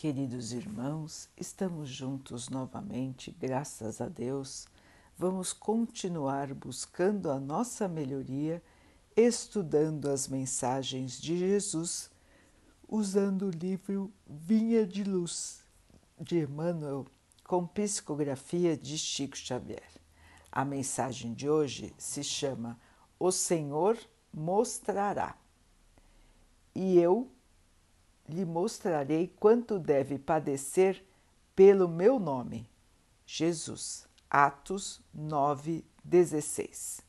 Queridos irmãos, estamos juntos novamente, graças a Deus. Vamos continuar buscando a nossa melhoria, estudando as mensagens de Jesus, usando o livro Vinha de Luz de Emmanuel, com psicografia de Chico Xavier. A mensagem de hoje se chama O Senhor mostrará. E eu lhe mostrarei quanto deve padecer pelo meu nome. Jesus. Atos 9:16.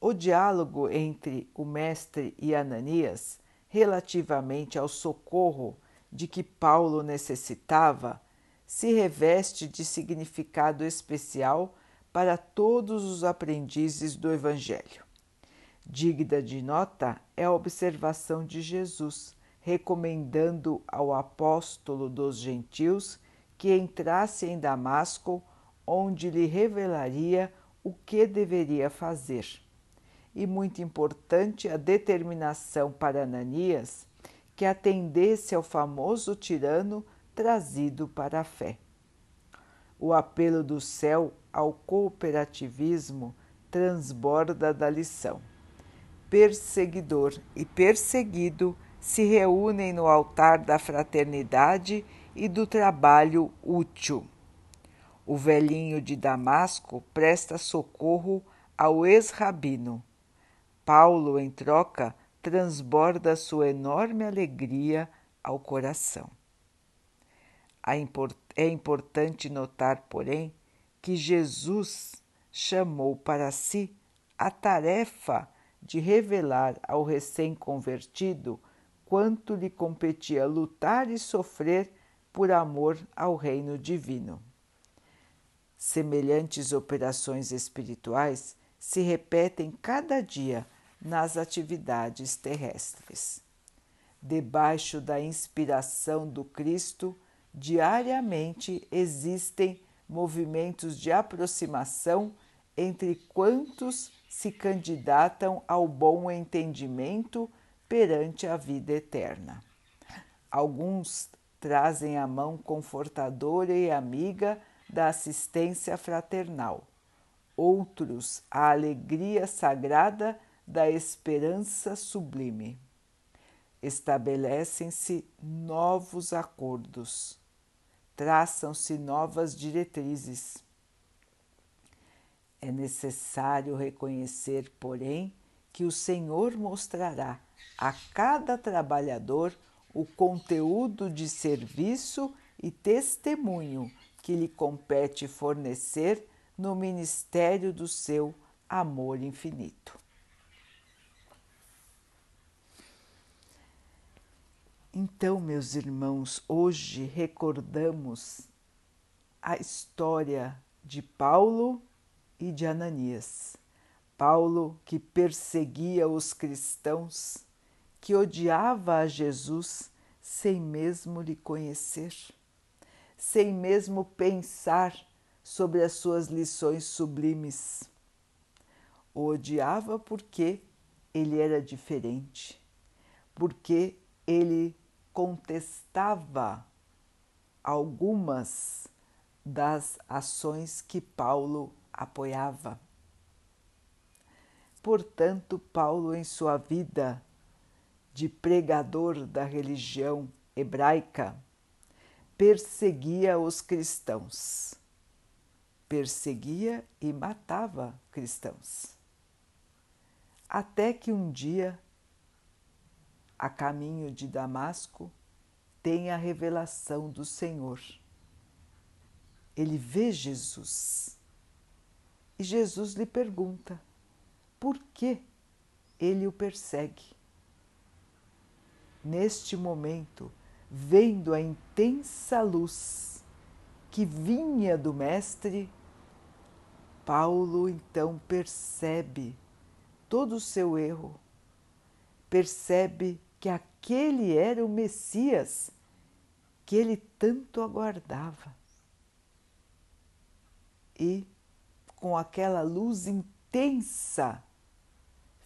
O diálogo entre o mestre e Ananias relativamente ao socorro de que Paulo necessitava se reveste de significado especial para todos os aprendizes do Evangelho. Digna de nota é a observação de Jesus recomendando ao apóstolo dos gentios que entrasse em Damasco, onde lhe revelaria o que deveria fazer. E muito importante a determinação para Ananias que atendesse ao famoso tirano trazido para a fé. O apelo do céu ao cooperativismo transborda da lição. Perseguidor e perseguido se reúnem no altar da fraternidade e do trabalho útil. O velhinho de Damasco presta socorro ao ex-rabino. Paulo, em troca, transborda sua enorme alegria ao coração. É importante notar, porém, que Jesus chamou para si a tarefa de revelar ao recém-convertido quanto lhe competia lutar e sofrer por amor ao reino divino. Semelhantes operações espirituais se repetem cada dia nas atividades terrestres. Debaixo da inspiração do Cristo, diariamente existem movimentos de aproximação entre quantos se candidatam ao bom entendimento perante a vida eterna. Alguns trazem a mão confortadora e amiga da assistência fraternal, outros a alegria sagrada da esperança sublime. Estabelecem-se novos acordos, traçam-se novas diretrizes. É necessário reconhecer, porém, que o Senhor mostrará a cada trabalhador o conteúdo de serviço e testemunho que lhe compete fornecer no ministério do seu amor infinito. Então, meus irmãos, hoje recordamos a história de Paulo e de Ananias. Paulo, que perseguia os cristãos, que odiava a Jesus sem mesmo lhe conhecer, sem mesmo pensar sobre as suas lições sublimes. O odiava porque ele era diferente, porque ele contestava algumas das ações que Paulo apoiava. Portanto, Paulo, em sua vida de pregador da religião hebraica, perseguia os cristãos. Perseguia e matava cristãos. Até que um dia, a caminho de Damasco, tem a revelação do Senhor. Ele vê Jesus e Jesus lhe pergunta: por que ele o persegue. Neste momento, vendo a intensa luz que vinha do Mestre, Paulo então percebe todo o seu erro, percebe que aquele era o Messias que ele tanto aguardava. E, com aquela luz intensa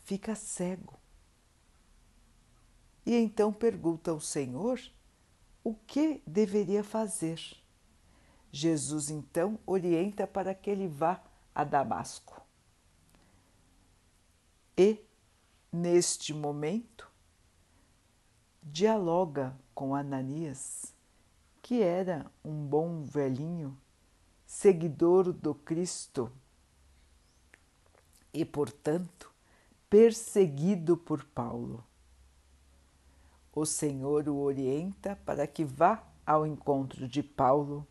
fica cego. E então pergunta ao Senhor o que deveria fazer. Jesus então orienta para que ele vá a Damasco. E, neste momento, dialoga com Ananias, que era um bom velhinho, seguidor do Cristo e, portanto, perseguido por Paulo. O Senhor o orienta para que vá ao encontro de Paulo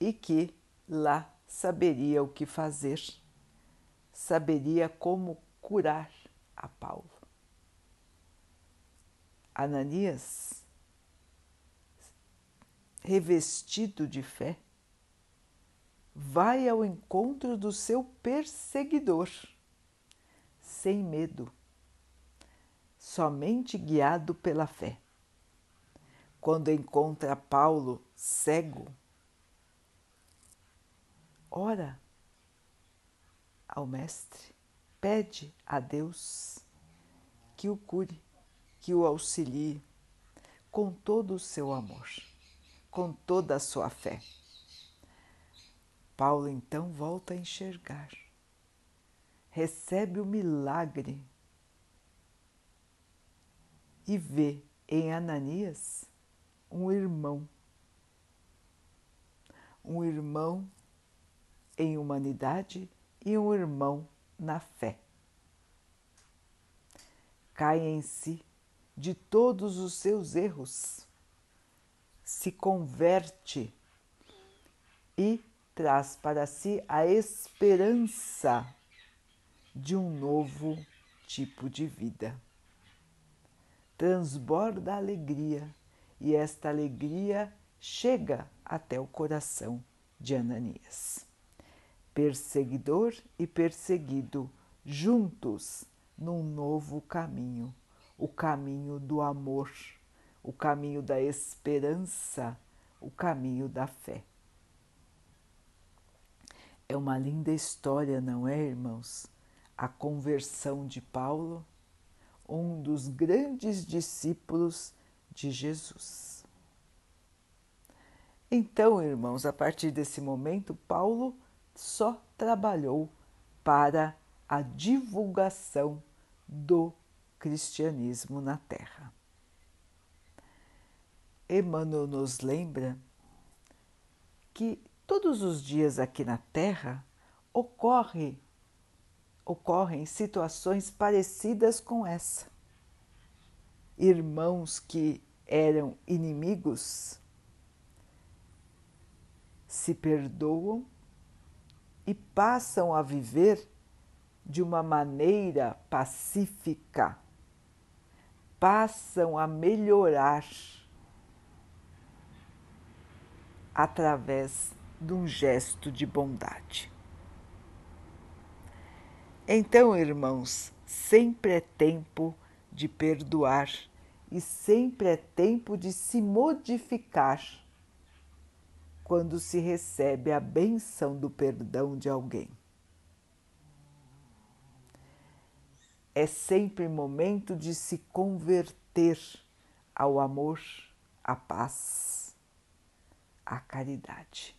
e que lá saberia o que fazer, saberia como curar a Paulo. Ananias, revestido de fé, vai ao encontro do seu perseguidor, sem medo, somente guiado pela fé. Quando encontra Paulo cego, ora ao Mestre, pede a Deus que o cure que o auxilie com todo o seu amor, com toda a sua fé. Paulo então volta a enxergar, recebe o milagre e vê em Ananias um irmão, um irmão em humanidade e um irmão na fé. Cai em si de todos os seus erros, se converte e traz para si a esperança de um novo tipo de vida. Transborda alegria e esta alegria chega até o coração de Ananias. Perseguidor e perseguido juntos num novo caminho o caminho do amor, o caminho da esperança, o caminho da fé. É uma linda história, não é, irmãos? A conversão de Paulo, um dos grandes discípulos de Jesus. Então, irmãos, a partir desse momento, Paulo só trabalhou para a divulgação do cristianismo na Terra. Emmanuel nos lembra que todos os dias aqui na Terra ocorre, ocorrem situações parecidas com essa. Irmãos que eram inimigos se perdoam e passam a viver de uma maneira pacífica passam a melhorar através de um gesto de bondade. Então, irmãos, sempre é tempo de perdoar e sempre é tempo de se modificar quando se recebe a benção do perdão de alguém. é sempre momento de se converter ao amor, à paz, à caridade.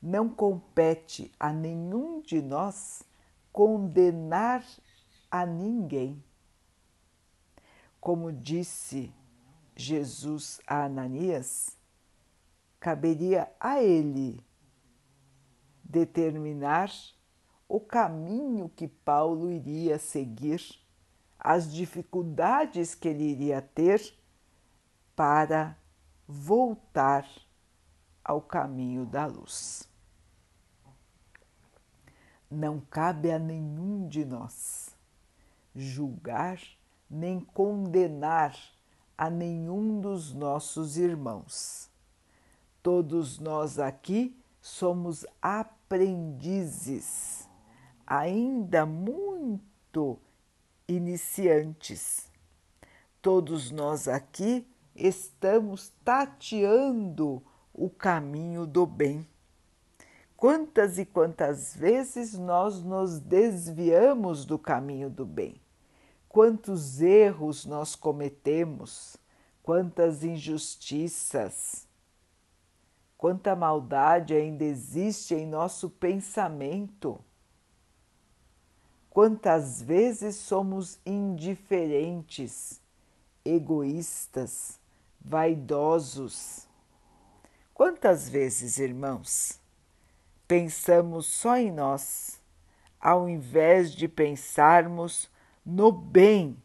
Não compete a nenhum de nós condenar a ninguém. Como disse Jesus a Ananias, caberia a ele determinar o caminho que Paulo iria seguir, as dificuldades que ele iria ter para voltar ao caminho da luz. Não cabe a nenhum de nós julgar nem condenar a nenhum dos nossos irmãos. Todos nós aqui somos aprendizes ainda muito iniciantes. Todos nós aqui estamos tateando o caminho do bem. Quantas e quantas vezes nós nos desviamos do caminho do bem? Quantos erros nós cometemos quantas injustiças, quanta maldade ainda existe em nosso pensamento. Quantas vezes somos indiferentes, egoístas, vaidosos. Quantas vezes, irmãos, pensamos só em nós, ao invés de pensarmos no bem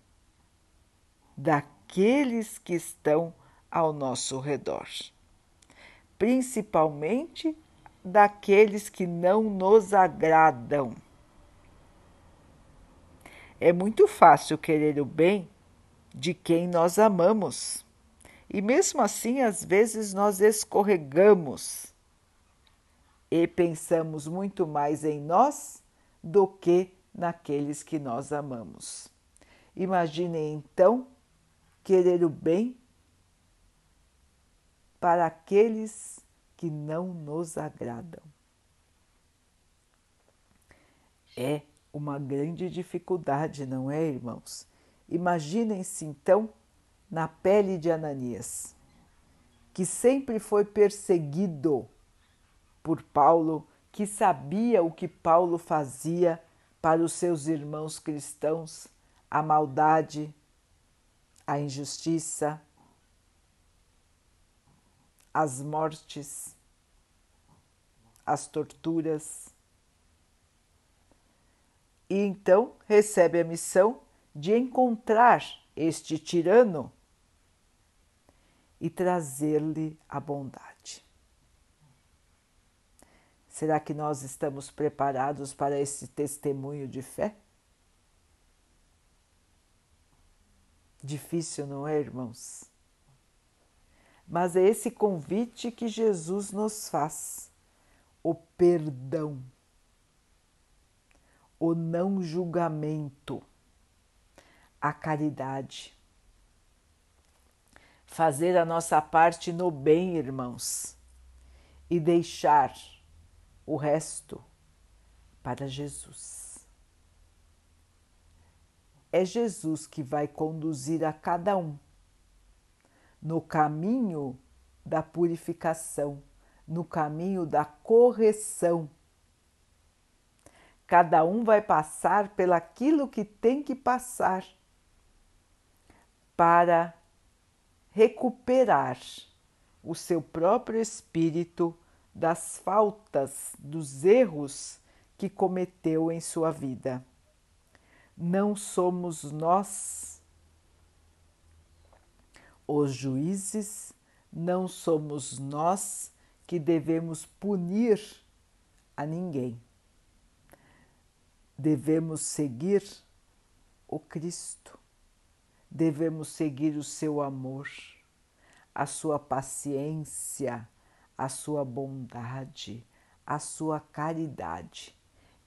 daqueles que estão ao nosso redor, principalmente daqueles que não nos agradam. É muito fácil querer o bem de quem nós amamos. E mesmo assim, às vezes nós escorregamos e pensamos muito mais em nós do que naqueles que nós amamos. Imaginem então querer o bem para aqueles que não nos agradam. É uma grande dificuldade, não é, irmãos? Imaginem-se então na pele de Ananias, que sempre foi perseguido por Paulo, que sabia o que Paulo fazia para os seus irmãos cristãos, a maldade, a injustiça, as mortes, as torturas. E então recebe a missão de encontrar este tirano e trazer-lhe a bondade. Será que nós estamos preparados para esse testemunho de fé? Difícil, não é, irmãos? Mas é esse convite que Jesus nos faz: o perdão, o não julgamento, a caridade. Fazer a nossa parte no bem, irmãos, e deixar o resto para Jesus. É Jesus que vai conduzir a cada um no caminho da purificação, no caminho da correção. Cada um vai passar pelaquilo que tem que passar para recuperar o seu próprio espírito das faltas, dos erros que cometeu em sua vida. Não somos nós os juízes, não somos nós que devemos punir a ninguém. Devemos seguir o Cristo, devemos seguir o seu amor, a sua paciência a sua bondade, a sua caridade.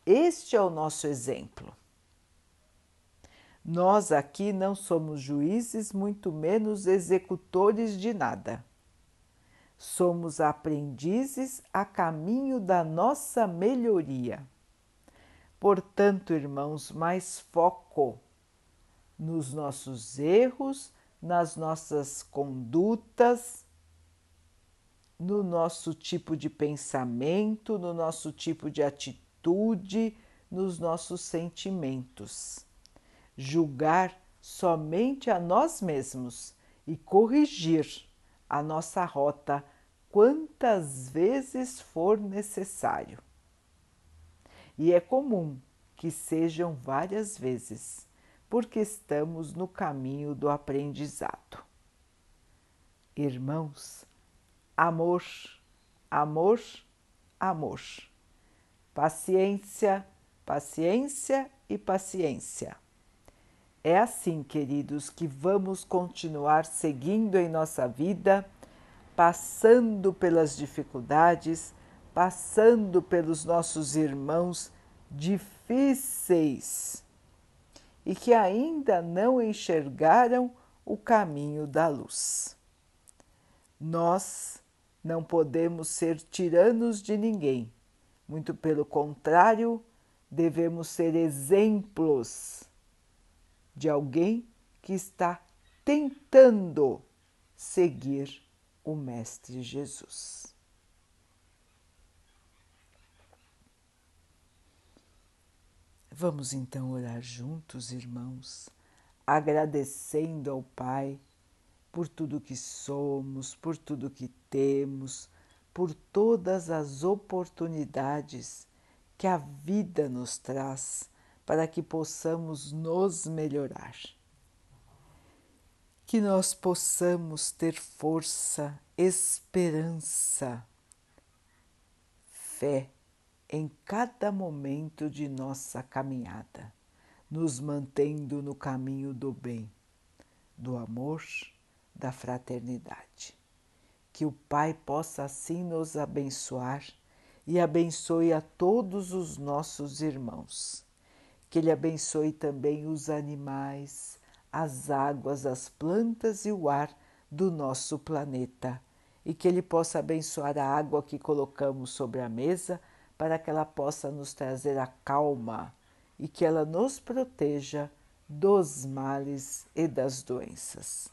Este é o nosso exemplo. Nós aqui não somos juízes, muito menos executores de nada. Somos aprendizes a caminho da nossa melhoria. Portanto, irmãos, mais foco nos nossos erros, nas nossas condutas, no nosso tipo de pensamento, no nosso tipo de atitude, nos nossos sentimentos. Julgar somente a nós mesmos e corrigir a nossa rota quantas vezes for necessário. E é comum que sejam várias vezes, porque estamos no caminho do aprendizado. Irmãos, amor, amor, amor. Paciência, paciência e paciência. É assim, queridos, que vamos continuar seguindo em nossa vida, passando pelas dificuldades, passando pelos nossos irmãos difíceis e que ainda não enxergaram o caminho da luz. Nós não podemos ser tiranos de ninguém. Muito pelo contrário, devemos ser exemplos de alguém que está tentando seguir o Mestre Jesus. Vamos então orar juntos, irmãos, agradecendo ao Pai por tudo que somos, por tudo que temos, por todas as oportunidades que a vida nos traz para que possamos nos melhorar. Que nós possamos ter força, esperança, fé em cada momento de nossa caminhada, nos mantendo no caminho do bem, do amor, da fraternidade. Que o Pai possa assim nos abençoar e abençoe a todos os nossos irmãos. Que Ele abençoe também os animais, as águas, as plantas e o ar do nosso planeta. E que Ele possa abençoar a água que colocamos sobre a mesa para que ela possa nos trazer a calma e que ela nos proteja dos males e das doenças.